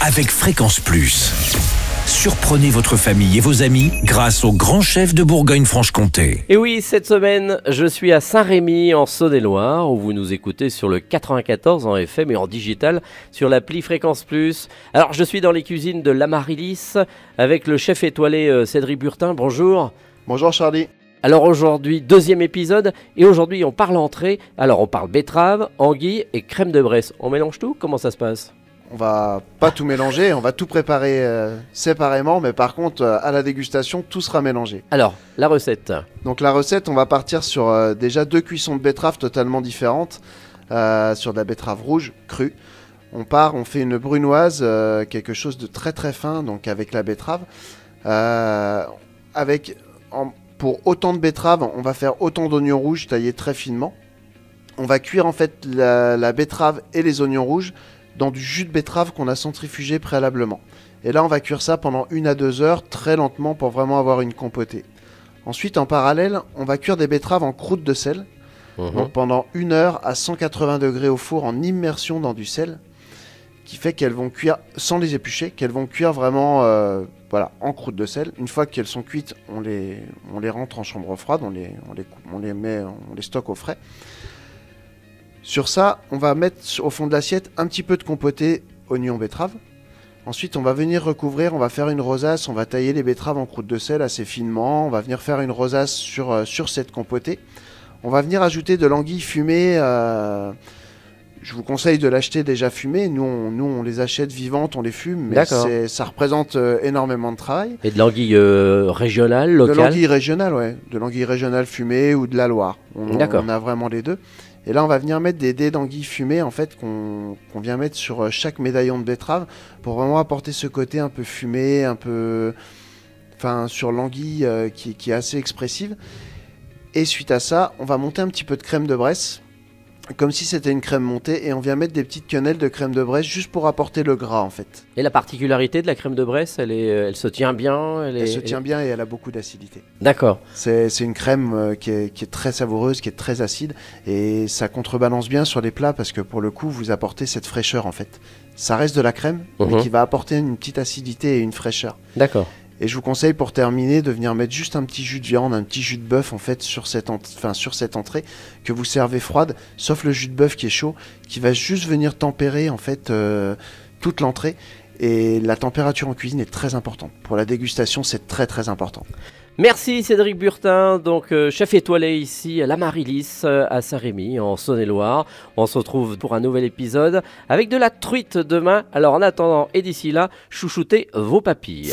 avec Fréquence Plus. Surprenez votre famille et vos amis grâce au grand chef de Bourgogne-Franche-Comté. Et oui, cette semaine, je suis à Saint-Rémy en Saône-et-Loire où vous nous écoutez sur le 94 en FM et en digital sur l'appli Fréquence Plus. Alors, je suis dans les cuisines de l'Amarilis avec le chef étoilé euh, Cédric Burtin. Bonjour. Bonjour Charlie. Alors aujourd'hui, deuxième épisode, et aujourd'hui on parle entrée. Alors on parle betterave, anguille et crème de Bresse. On mélange tout? Comment ça se passe? On va pas tout mélanger, on va tout préparer euh, séparément, mais par contre, euh, à la dégustation, tout sera mélangé. Alors, la recette. Donc la recette, on va partir sur euh, déjà deux cuissons de betterave totalement différentes, sur de la betterave rouge crue. On part, on fait une brunoise, quelque chose de très très fin, donc avec la betterave. Avec, en- pour autant de betterave, on va faire autant d'oignons rouges taillés très finement. On va cuire en fait la, la betterave et les oignons rouges dans du jus de betterave qu'on a centrifugé préalablement. Et là, on va cuire ça pendant une à deux heures, très lentement, pour vraiment avoir une compotée. Ensuite, en parallèle, on va cuire des betteraves en croûte de sel, Mhm. donc pendant une heure à 180 degrés au four en immersion dans du sel, qui fait qu'elles vont cuire sans les éplucher, qu'elles vont cuire vraiment euh, voilà, en croûte de sel. Une fois qu'elles sont cuites, on les, on les rentre en chambre froide, on les, on les, on les met, on les stocke au frais. Sur ça, on va mettre au fond de l'assiette un petit peu de compoté oignon betterave. Ensuite, on va venir recouvrir, on va faire une rosace, on va tailler les betteraves en croûte de sel assez finement, on va venir faire une rosace sur, euh, sur cette compotée. On va venir ajouter de l'anguille fumée. euh, je vous conseille de l'acheter déjà fumée. Nous on, nous, on les achète vivantes, on les fume, mais ça représente euh, énormément de travail. Et de l'anguille régionale, De locale l'anguille régionale, ouais. De l'anguille régionale fumée ou de la Loire. On a vraiment les deux. Et là, on va venir mettre des dés d'anguille fumée, en fait, qu'on vient mettre sur euh, chaque médaillon de betterave pour vraiment apporter ce côté un peu fumé, un peu. Enfin, sur l'anguille euh, qui est assez expressive. Et suite à ça, on va monter un petit peu de crème de Bresse, comme si c'était une crème montée, et on vient mettre des petites quenelles de crème de Bresse juste pour apporter le gras, en fait. Et la particularité de la crème de Bresse, elle, est, euh, elle se tient bien Elle, Elle est- se tient bien et elle a beaucoup d'acidité. D'accord. C'est c'est une crème euh, qui est, qui est très savoureuse, qui est très acide et ça contrebalance bien sur les plats parce que pour le coup vous apportez cette fraîcheur en fait. Ça reste de la crème Mhm. mais qui va apporter une petite acidité et une fraîcheur. D'accord. Et je vous conseille pour terminer de venir mettre juste un petit jus de viande, un petit jus de bœuf en fait sur cette, entrée que vous servez froide, sauf le jus de bœuf qui est chaud, qui va juste venir tempérer en fait euh, toute l'entrée. Et la température en cuisine est très importante. Pour la dégustation, c'est très très important. Merci Cédric Burtin, donc euh, chef étoilé ici à la Marilis euh, à Saint-Rémy en Saône-et-Loire. On se retrouve pour un nouvel épisode avec de la truite demain. Alors en attendant et d'ici là, chouchoutez vos papilles.